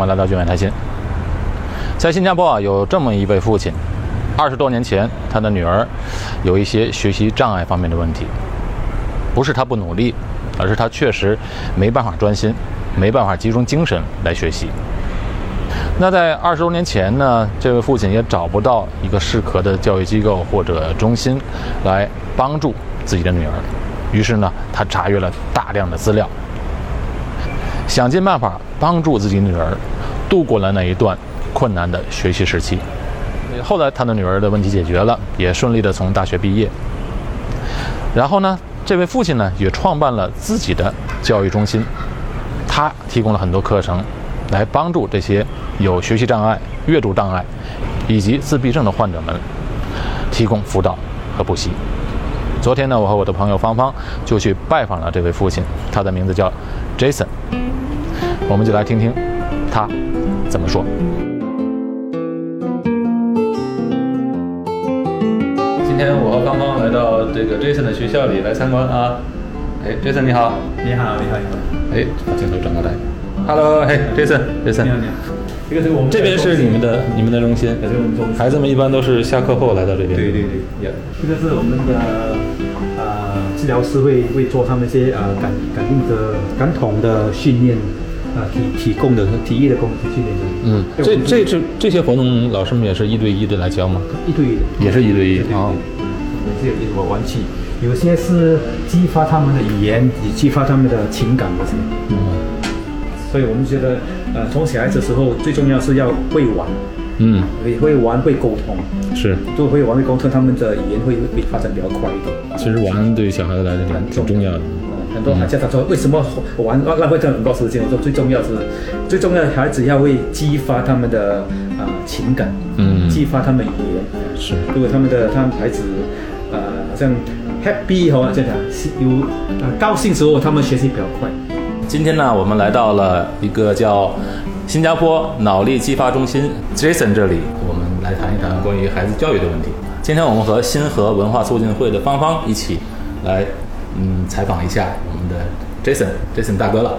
我来到聚美台新，在新加坡啊，有这么一位父亲，二十多年前，他的女儿有一些学习障碍方面的问题，不是他不努力，而是他确实没办法专心，没办法集中精神来学习。那在二十多年前呢，这位父亲也找不到一个适合的教育机构或者中心来帮助自己的女儿，于是呢，他查阅了大量的资料。想尽办法帮助自己女儿度过了那一段困难的学习时期。后来，他的女儿的问题解决了，也顺利的从大学毕业。然后呢，这位父亲呢也创办了自己的教育中心，他提供了很多课程，来帮助这些有学习障碍、阅读障碍以及自闭症的患者们提供辅导和补习。昨天呢，我和我的朋友芳芳就去拜访了这位父亲，他的名字叫 Jason。我们就来听听他怎么说。今天我和芳芳来到这个 Jason 的学校里来参观啊。哎，Jason 你好。你好，你好，你好。哎，把镜头转过来。Hello，嘿，Jason，Jason。你好，你好。这个是我们这边是你们的你们的中心。这是我们中心。孩子们一般都是下课后来到这边。对对对。这个是我们的呃治疗师会会做他们一些呃感感应的感统的训练。啊，提提供的体育的供训练的。嗯，这这这这些活动，老师们也是一对一的来教吗？一对一的，也是一对一啊。也是有玩具，有些是激发他们的语言，以激发他们的情感这些。嗯。所以我们觉得，呃，从小孩子时候最重要是要会玩。嗯。会会玩会沟通。是。就会玩会沟通，他们的语言会会发展比较快一点。其实玩对小孩子来讲挺重要的。很多家长说，为什么玩浪浪费这很多时间？我说最重要是，最重要的孩子要会激发他们的啊情感，嗯，激发他们语言。是，如果他们的他们孩子，呃，好像 happy 哈，这样有高兴时候，他们学习比较快。今天呢，我们来到了一个叫新加坡脑力激发中心 Jason 这里，我们来谈一谈关于孩子教育的问题。今天我们和新河文化促进会的芳芳一起来。嗯，采访一下我们的 Jason，Jason 大哥了。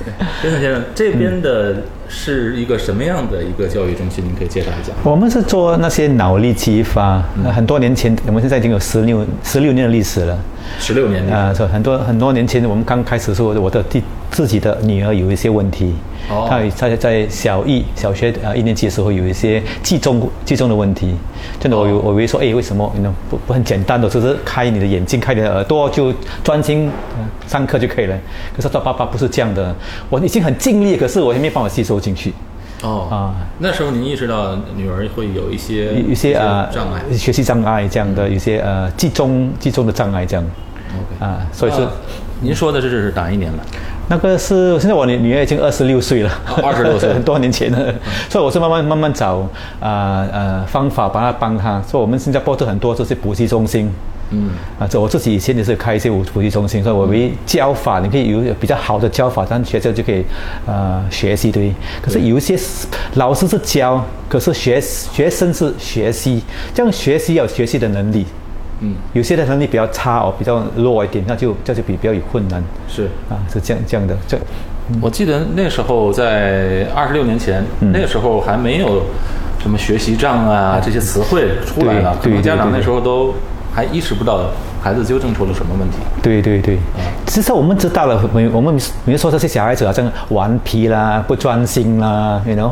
Jason 先生，这边的是一个什么样的一个教育中心？您可以介绍一下。我们是做那些脑力激发，很多年前，我们现在已经有十六十六年的历史了。十六年啊，是很多很多年前，我们刚开始时候，我的第自己的女儿有一些问题。她她在小一小学啊一年级的时候有一些集中集中的问题，真的我我以为说哎为什么？呢？不不很简单的就是开你的眼睛开你的耳朵就专心上课就可以了，可是他爸爸不是这样的，我已经很尽力，可是我还没办法吸收进去。哦。啊，那时候您意识到女儿会有一些一些呃障碍，学习障碍这样的，有些呃集中集中的障碍这样。啊，所以说您说的这是哪一年了？那个是现在我女女儿已经二十六岁了，二十六岁。很 多年前了，所以我是慢慢慢慢找啊呃方法把她帮她。所以我们新加坡都很多这些补习中心，嗯。啊，这我自己以前也是开一些补补习中心，所以我为教法，你可以有比较好的教法，让学校就可以呃学习对。可是有一些老师是教，可是学学生是学习，这样学习要学习的能力。嗯，有些的能力比较差哦，比较弱一点，那就这就比比较有困难。是啊，是这样这样的。这我记得那时候在二十六年前，那个时候还没有什么学习障啊这些词汇出来了，可能家长那时候都还意识不到。孩子究竟出了什么问题？对对对，其实我们知道了，没我们比如说这些小孩子好像顽皮啦、不专心啦，you know，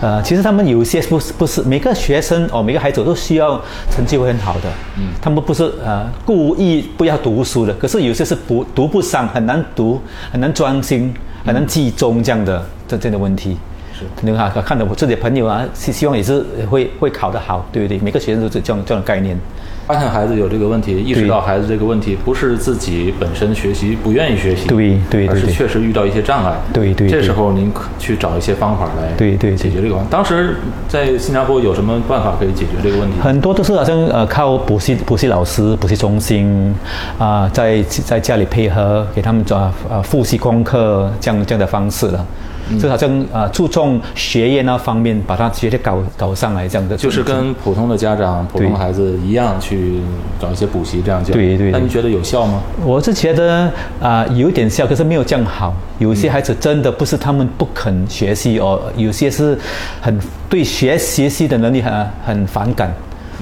呃，其实他们有些不是不是每个学生哦，每个孩子都需要成绩会很好的，嗯，他们不是呃故意不要读书的，可是有些是不读不上，很难读，很难专心，很难集中这样的这这样的问题。是，你看看到我自己的朋友啊，希希望也是会会考得好，对不对？每个学生都是这样这样的概念。发现孩子有这个问题，意识到孩子这个问题不是自己本身学习不愿意学习，对对，而是确实遇到一些障碍，对对。这时候您去找一些方法来对对解决这个。当时在新加坡有什么办法可以解决这个问题？很多都是好像呃靠补习补习老师、补习中心啊，在在家里配合给他们做呃复习功课这样这样的方式了。就好像啊注重学业那方面，把他学业搞搞上来这样的，就是跟普通的家长、普通孩子一样去找一些补习这样教。对对。那你觉得有效吗？我是觉得啊有点效，可是没有这样好。有些孩子真的不是他们不肯学习哦，有些是很对学学习的能力很很反感。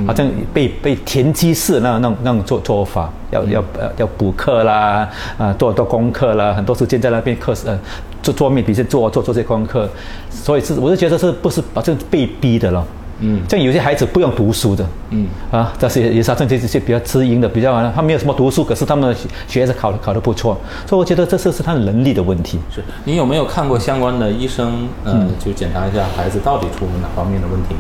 好像被被田鸡式那那那种做做法，要要呃要补课啦，啊做做功课啦，很多时间在那边课呃做做面比如做做做这些功课，所以是我是觉得是不是把这被逼的了。嗯，像有些孩子不用读书的，嗯啊，但是也是像这些比较知音的，比较他没有什么读书，可是他们学着考的考得不错，所以我觉得这是是他的能力的问题。是你有没有看过相关的医生，呃，就检查一下孩子到底出了哪方面的问题？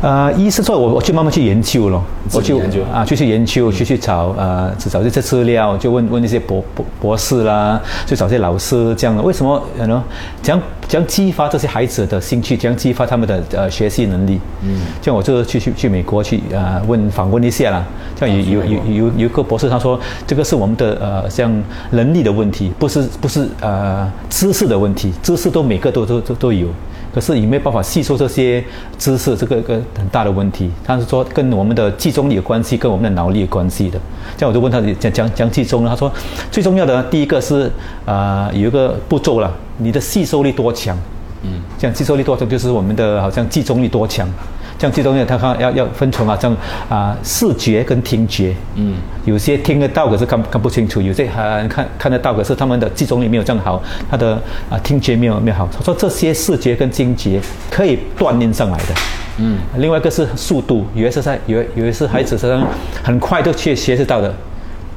呃，医生说，我我去慢慢去研究咯，我去研究啊，去去研究，去去找呃，找这些资料，就问问那些博博博士啦，就找些老师这样的，为什么呢？怎样怎样激发这些孩子的兴趣？怎样激发他们的呃学习能力？嗯，像我就去去去美国去啊问访问一下啦，像有有有有有一个博士他说，这个是我们的呃像能力的问题，不是不是呃知识的问题，知识都每个都都都都有。可是也没有办法吸收这些知识，这个个很大的问题。他是说跟我们的集中力有关系，跟我们的脑力有关系的。这样我就问他讲讲讲集中呢？他说最重要的第一个是啊有一个步骤了，你的吸收力多强？嗯，这样吸收力多强就是我们的好像集中力多强。这样这种也，他看要要分成啊，像啊视觉跟听觉，嗯，有些听得到可是看看不清楚，有些还看看得到可是他们的集中力没有这样好，他的啊听觉没有没有好。他说这些视觉跟听觉可以锻炼上来的，嗯，另外一个是速度，有些是在有有些是孩子身上很快就去学习到的，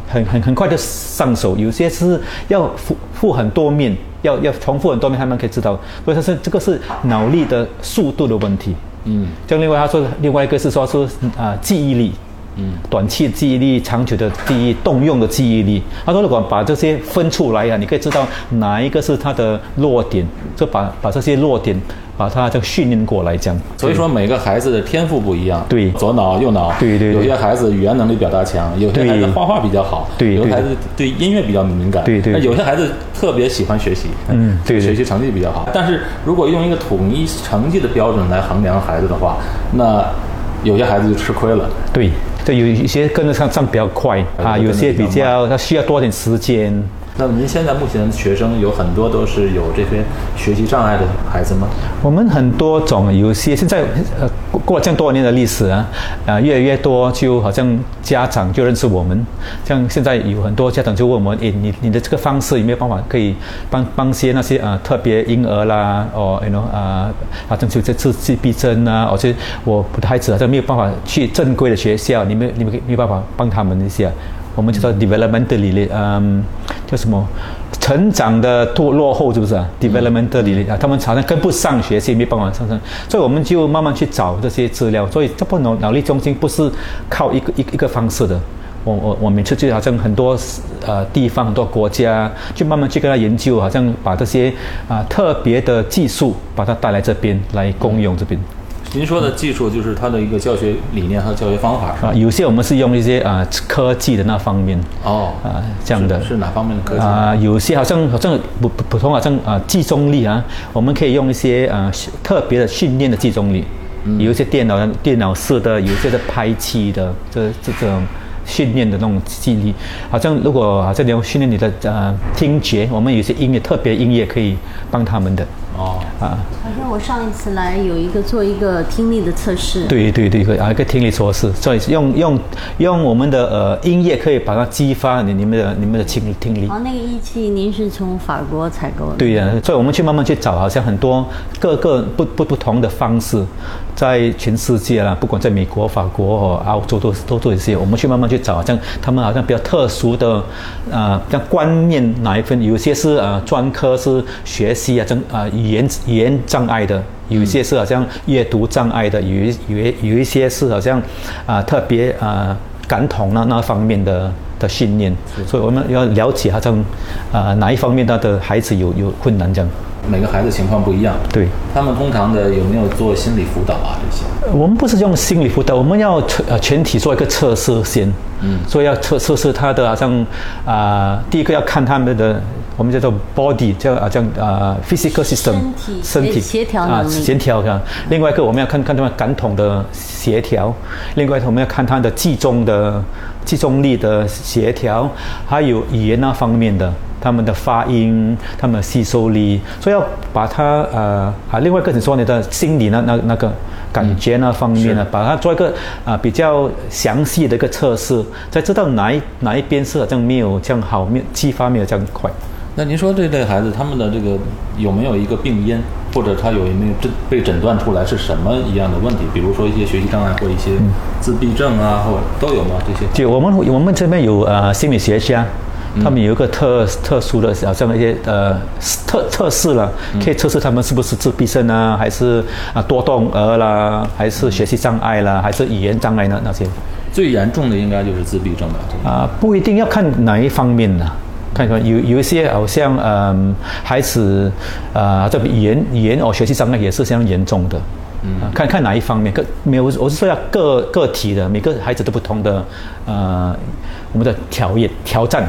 很很很快就上手，有些是要复复很多面，要要重复很多面，他们可以知道，所以他是这个是脑力的速度的问题。嗯，就另外他说的，另外一个是说说啊记忆力，嗯，短期记忆力、长久的记忆、动用的记忆力。他说如果把这些分出来啊，你可以知道哪一个是他的弱点，就把把这些弱点把它这个训练过来讲。所以说每个孩子的天赋不一样，对，左脑右脑，对对，有些孩子语言能力表达强，有些孩子画画比较好，对，有些孩子对音乐比较敏感，对对，那有些孩子特别喜欢学习，嗯，对，学习成绩比较好。但是如果用一个统一成绩的标准来衡量孩子的话，那有些孩子就吃亏了。对，这有一些跟得上上比较快啊，有些比较他需要多点时间。那您现在目前学生有很多都是有这些学习障碍的孩子吗？我们很多种，有些现在呃过了这样多年的历史啊，啊越来越多，就好像家长就认识我们，像现在有很多家长就问我们，诶，你你的这个方式有没有办法可以帮帮些那些啊特别婴儿啦，哦，you know 啊，好像就这次自闭症啊，而且我的孩子好像没有办法去正规的学校，你们你们可以没有办法帮他们一下。我们叫做 developmentally，嗯，叫什么？成长的落落后是不是啊？developmentally 啊，他们好像跟不上学习，没办法上升，所以我们就慢慢去找这些资料。所以这部脑脑力中心不是靠一个一一个方式的。我我我每次就好像很多呃地方很多国家，就慢慢去跟他研究，好像把这些啊特别的技术把它带来这边来共用这边。您说的技术就是它的一个教学理念和教学方法啊，有些我们是用一些啊科技的那方面哦啊这样的是哪方面的科技啊？有些好像好像普普通好像啊集中力啊，我们可以用一些啊特别的训练的集中力，有一些电脑电脑式的，有些是拍器的这这种训练的那种记忆力，好像如果好像你要训练你的呃听觉，我们有些音乐特别音乐可以帮他们的。哦啊，好像我上一次来有一个做一个听力的测试。对对对，啊一个听力测试，所以用用用我们的呃音乐可以把它激发你你们的你们的听听力。哦，那个仪器您是从法国采购的？对呀，所以我们去慢慢去找，好像很多各个不不不同的方式，在全世界啦，不管在美国、法国和澳洲都都做一些，我们去慢慢去找，好像他们好像比较特殊的啊，像观念哪一份，有些是呃专科是学习啊，真啊。语言语言障碍的，有一些是好像阅读障碍的，有有有一些是好像啊特别啊感统那那方面的的训练，所以我们要了解好像啊哪一方面他的孩子有有困难这样。每个孩子情况不一样。对。他们通常的有没有做心理辅导啊？这些？我们不是用心理辅导，我们要呃全体做一个测试先。嗯。所以要测测试他的好像啊，第一个要看他们的。我们叫做 body，叫啊叫啊 physical system，身体协调能力，协调啊。另外一个我们要看看他们感统的协调，另外我们要看他的集中的集中力的协调，还有语言那方面的，他们的发音，他们的吸收力，所以要把它呃啊，另外一个你说你的心理那那那个感觉那方面呢，把它做一个啊比较详细的一个测试，才知道哪一哪一边是好像没有这样好，没有激发没有这样快。那您说这类孩子他们的这个有没有一个病因，或者他有没有诊被诊断出来是什么一样的问题？比如说一些学习障碍或一些自闭症啊，或都有吗？这些？就我们我们这边有呃心理学家，他们有一个特特殊的好像一些呃特测试了，可以测试他们是不是自闭症啊，还是啊多动儿啦，还是学习障碍啦，还是语言障碍呢？那些最严重的应该就是自闭症了。啊，不一定要看哪一方面呢。看看有有一些好像嗯孩子啊这语言语言哦学习障碍也是相当严重的，嗯，看看哪一方面个没有我是说要个个体的每个孩子都不同的呃我们的条件挑战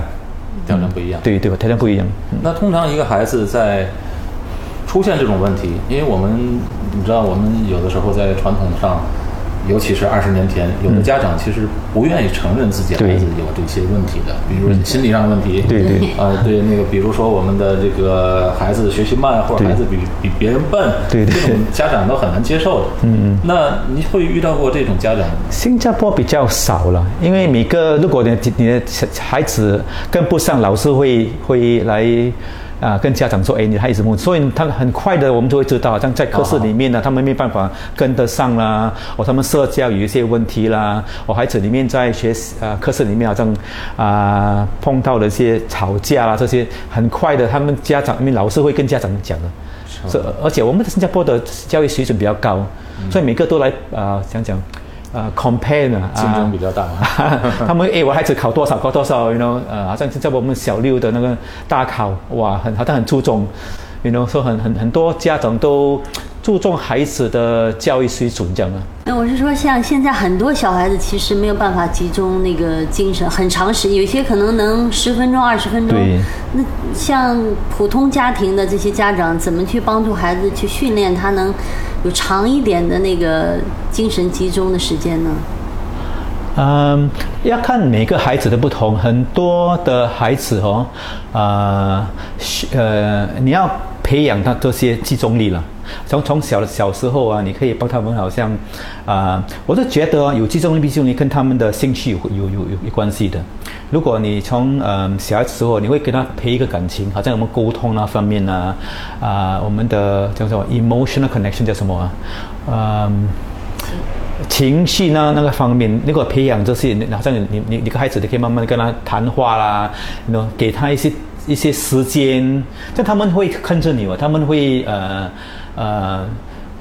挑战不一样对对吧条件不一样。那通常一个孩子在出现这种问题，因为我们你知道我们有的时候在传统上。尤其是二十年前，有的家长其实不愿意承认自己孩子有这些问题的，比如心理上的问题。对对。呃，对那个，比如说我们的这个孩子学习慢，或者孩子比比别人笨，对对，这种家长都很难接受的。嗯嗯。那你会遇到过这种家长？新加坡比较少了，因为每个如果你你的孩子跟不上，老师会会来。啊，跟家长说，哎，你孩子么？所以他很快的，我们就会知道，像在课室里面呢，他们没办法跟得上啦，哦他们社交有一些问题啦，我孩子里面在学啊课室里面好像啊碰到了一些吵架啦，这些很快的，他们家长因为老师会跟家长讲的，是而且我们的新加坡的教育水准比较高，所以每个都来啊讲讲。呃，compare 呢，竞争比较大。他们诶，我孩子考多少，考多少，you know，呃，好像在我们小六的那个大考，哇，很好像很注重，you know，说很很很多家长都注重孩子的教育水准这样啊。那我是说，像现在很多小孩子其实没有办法集中那个精神很长时间，有些可能能十分钟、二十分钟。对。那像普通家庭的这些家长，怎么去帮助孩子去训练他能？有长一点的那个精神集中的时间呢？嗯，要看每个孩子的不同。很多的孩子哦，啊，呃，你要培养他这些集中力了。从从小的小时候啊，你可以帮他们，好像啊，我是觉得有集中力、集中力跟他们的兴趣有有有有关系的。如果你从嗯小孩子时候，你会跟他培一个感情，好像我们沟通那方面呢，啊，我们的叫什么 emotional connection 叫什么啊？嗯，情绪呢那个方面，如果培养这些，好像你你你个孩子，你可以慢慢跟他谈话啦，喏，给他一些一些时间，这他们会看着你哦，他们会呃。呃，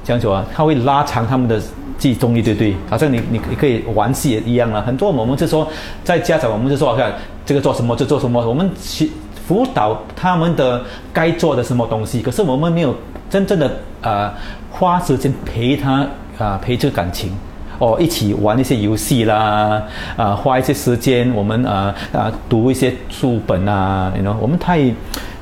这样子啊，他会拉长他们的集中力，对不对？好像你你你可以玩戏也一样了。很多我们就说，在家长我们就说，看这个做什么就做什么，我们去辅导他们的该做的什么东西。可是我们没有真正的呃花时间陪他啊，陪这个感情哦，一起玩一些游戏啦，啊，花一些时间，我们啊啊读一些书本啊，你 know，我们太。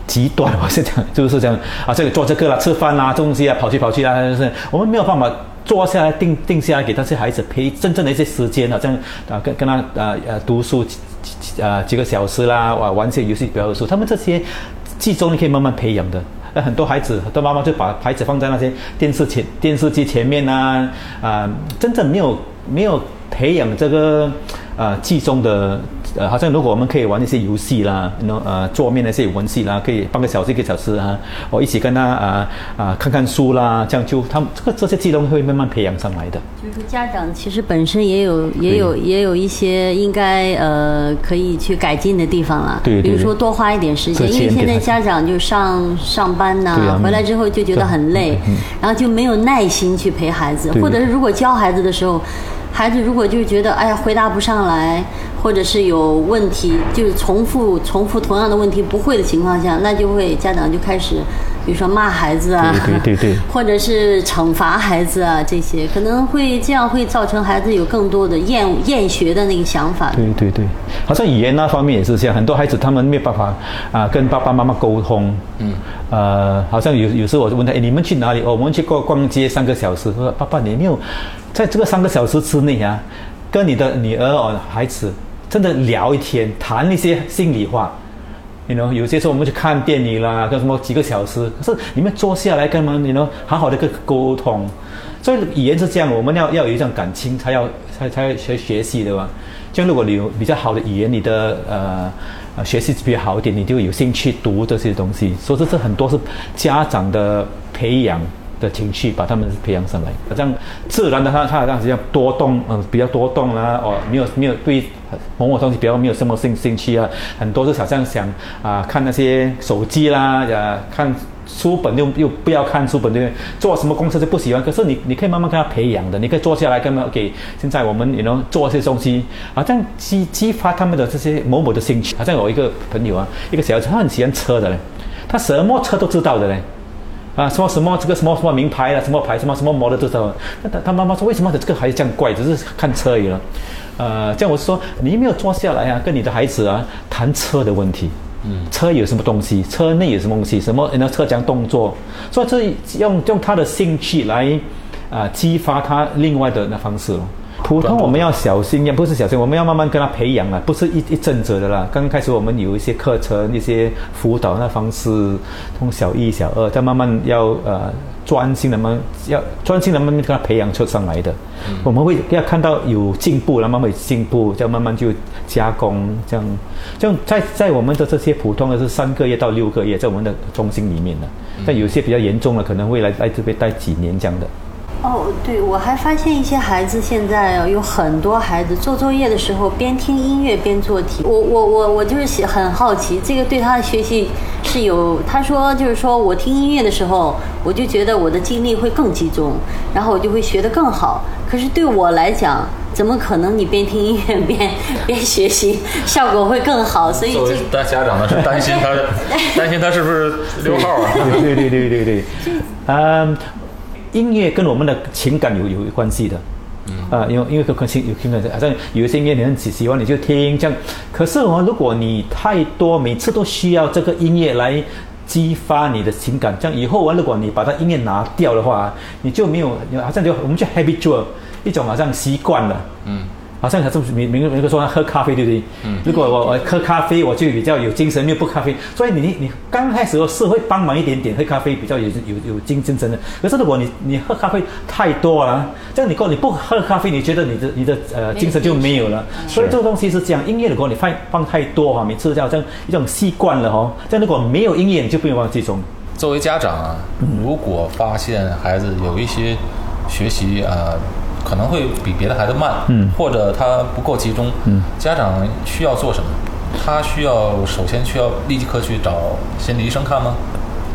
极端，我是讲，就是这样啊，这个做这个啦，吃饭啦，东西啊，跑去跑去啊，就是我们没有办法坐下来定定下来给那些孩子陪真正的一些时间啊，这样啊，跟跟他啊呃读书啊几个小时啦，玩玩些游戏，比如说他们这些集中你可以慢慢培养的。那很多孩子，很多妈妈就把孩子放在那些电视前电视机前面啊啊，真正没有没有培养这个呃集中的。呃，好像如果我们可以玩一些游戏啦，那呃桌面那些游戏啦，可以半个小时一个小时啊，我一起跟他啊啊看看书啦，这样就他们这个这些技能会慢慢培养上来的。就是家长其实本身也有也有也有一些应该呃可以去改进的地方了。对。比如说多花一点时间，因为现在家长就上上班呐，回来之后就觉得很累，然后就没有耐心去陪孩子，或者是如果教孩子的时候。孩子如果就觉得哎呀回答不上来，或者是有问题，就是重复重复同样的问题不会的情况下，那就会家长就开始比如说骂孩子啊，对对对，或者是惩罚孩子啊，这些可能会这样会造成孩子有更多的厌厌学的那个想法。对对对，好像语言那方面也是这样，很多孩子他们没有办法啊跟爸爸妈妈沟通。嗯。呃，好像有有时候我就问他，哎，你们去哪里？哦，我们去逛逛街三个小时。说爸爸，你没有在这个三个小时之内啊，跟你的女儿哦孩子真的聊一天，谈一些心里话。你 know 有些时候我们去看电影啦，跟什么几个小时，可是你们坐下来干嘛？你 know 好好的个沟通，所以语言是这样，我们要要有一种感情，才要才才学学习的吧。像如果你有比较好的语言，你的呃呃学习比较好一点，你就有兴趣读这些东西。所以这是很多是家长的培养。的情绪把他们培养上来，好像自然的他他好像比较多动，嗯，比较多动啦，哦，没有没有对某某东西比较没有什么兴兴趣啊，很多是好像想啊看那些手机啦，呀看书本又又不要看书本对不对？做什么公司就不喜欢，可是你你可以慢慢跟他培养的，你可以坐下来跟他给现在我们也能做一些东西，好像激激发他们的这些某某的兴趣。好像有一个朋友啊，一个小孩子他很喜欢车的嘞，他什么车都知道的嘞。啊，什么什么这个什么什么名牌啊，什么牌什么什么模的都知道。那他他妈妈说，为什么这个孩子这样怪？只是看车而已了。呃，这样我是说，你没有坐下来啊，跟你的孩子啊谈车的问题。嗯，车有什么东西？车内有什么东西？什么那车讲动作？所以这用用他的兴趣来啊激发他另外的那方式咯。普通我们要小心，也不是小心，我们要慢慢跟他培养啊，不是一一阵子的啦。刚刚开始我们有一些课程、一些辅导那方式，从小一、小二，再慢慢要呃专心的慢，要专心的慢慢跟他培养出上来的。我们会要看到有进步，然后慢慢进步，再慢慢就加工，这样，这样在在我们的这些普通的是三个月到六个月，在我们的中心里面的，但有些比较严重的，可能会来来这边待几年这样的。哦，对，我还发现一些孩子现在有很多孩子做作业的时候边听音乐边做题。我我我我就是很好奇，这个对他的学习是有。他说就是说我听音乐的时候，我就觉得我的精力会更集中，然后我就会学得更好。可是对我来讲，怎么可能你边听音乐边边学习效果会更好？所以作为大家长呢是担心他，担心他是不是溜号啊？对对对对对，嗯。音乐跟我们的情感有有关系的，啊，因为因为可情有情感，好像有一些音乐你很喜喜欢，你就听这样。可是哦，如果你太多，每次都需要这个音乐来激发你的情感，这样以后啊，如果你把它音乐拿掉的话，你就没有，好像就我们就 habitual，一种好像习惯了，嗯。好像他是每每个每个说喝咖啡对不对？嗯。如果我我喝咖啡，我就比较有精神；没有不咖啡，所以你你刚开始的时候是会帮忙一点点喝咖啡，比较有有有精精神的。可是如果你你喝咖啡太多了，这样你过你不喝咖啡，你觉得你的你的呃精神就没有了。所以这个东西是这样，音乐如果你放放太多哈，每次这样一种习惯了哈，这样如果没有音乐，你就不用忘记中。作为家长啊，如果发现孩子有一些学习啊。可能会比别的孩子慢，嗯，或者他不够集中，嗯，家长需要做什么？他需要首先需要立即刻去找心理医生看吗？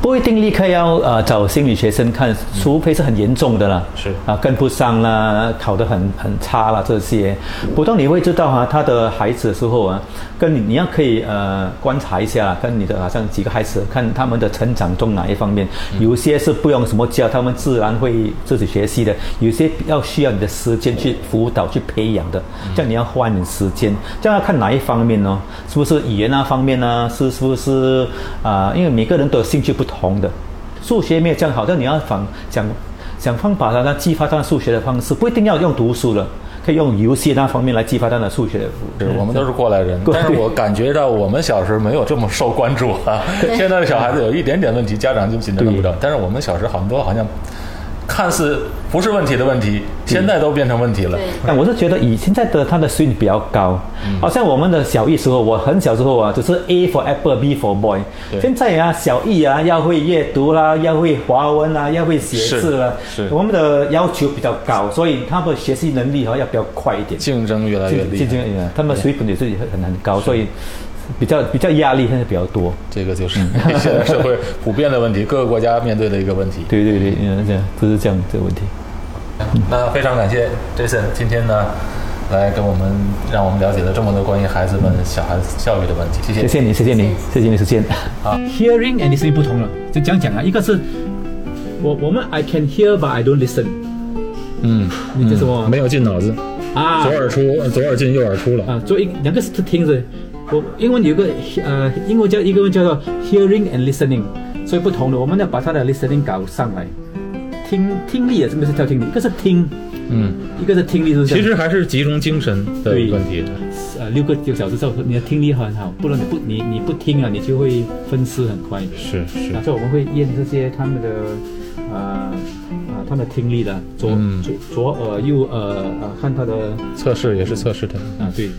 不一定立刻要呃找心理学生看，除非是很严重的了，是啊跟不上啦，考得很很差啦这些，普通你会知道哈，他的孩子的时候啊，跟你你要可以呃观察一下，跟你的好像几个孩子看他们的成长中哪一方面，有些是不用什么教，他们自然会自己学习的，有些要需要你的时间去辅导去培养的，这样你要花点时间，这样要看哪一方面呢？是不是语言那方面呢？是是不是啊？因为每个人都有兴趣不同。同的，数学没有这样好，但你要想想想方法，让他激发他数学的方式，不一定要用读书了，可以用游戏那方面来激发他的数学。是我们都是过来人，但是我感觉到我们小时候没有这么受关注啊。现在的小孩子有一点点问题，家长就紧张不着，但是我们小时候很多好像。看似不是问题的问题，现在都变成问题了。但我是觉得以现在的他的水平比较高，好像我们的小艺时候，我很小时候啊，只是 A for apple，B for boy。现在啊，小艺啊要会阅读啦，要会华文啦，要会写字啦。是。我们的要求比较高，所以他们学习能力哈要比较快一点。竞争越来越厉害。竞争越来越，他们水平也是很很高，所以。比较比较压力现在比较多，这个就是 现在社会普遍的问题，各个国家面对的一个问题。对对对，嗯，这样不是这样这个问题。那非常感谢 Jason 今天呢，来跟我们让我们了解了这么多关于孩子们小孩子教育的问题。谢谢，谢谢你，谢谢你，谢谢你，时间。好，hearing and listening 不同了，就这样讲啊，一个是我我们 I can hear but I don't listen。嗯，你这什么？没有进脑子啊，左耳出，左耳进，右耳出了啊。做一两个是听着，我英文有个呃，英文叫一个叫做 hearing and listening，所以不同的，我们要把他的 listening 搞上来。听听力也是不是叫听力，一个是听，嗯，一个是听力，是其实还是集中精神的问题。呃，六个九小时之后，你的听力很好，不然你不你你不听啊，你就会分尸很快。是是。所以我们会验这些他们的呃啊他们的听力的左左左耳右耳啊，看他的测试也是测试的啊，对。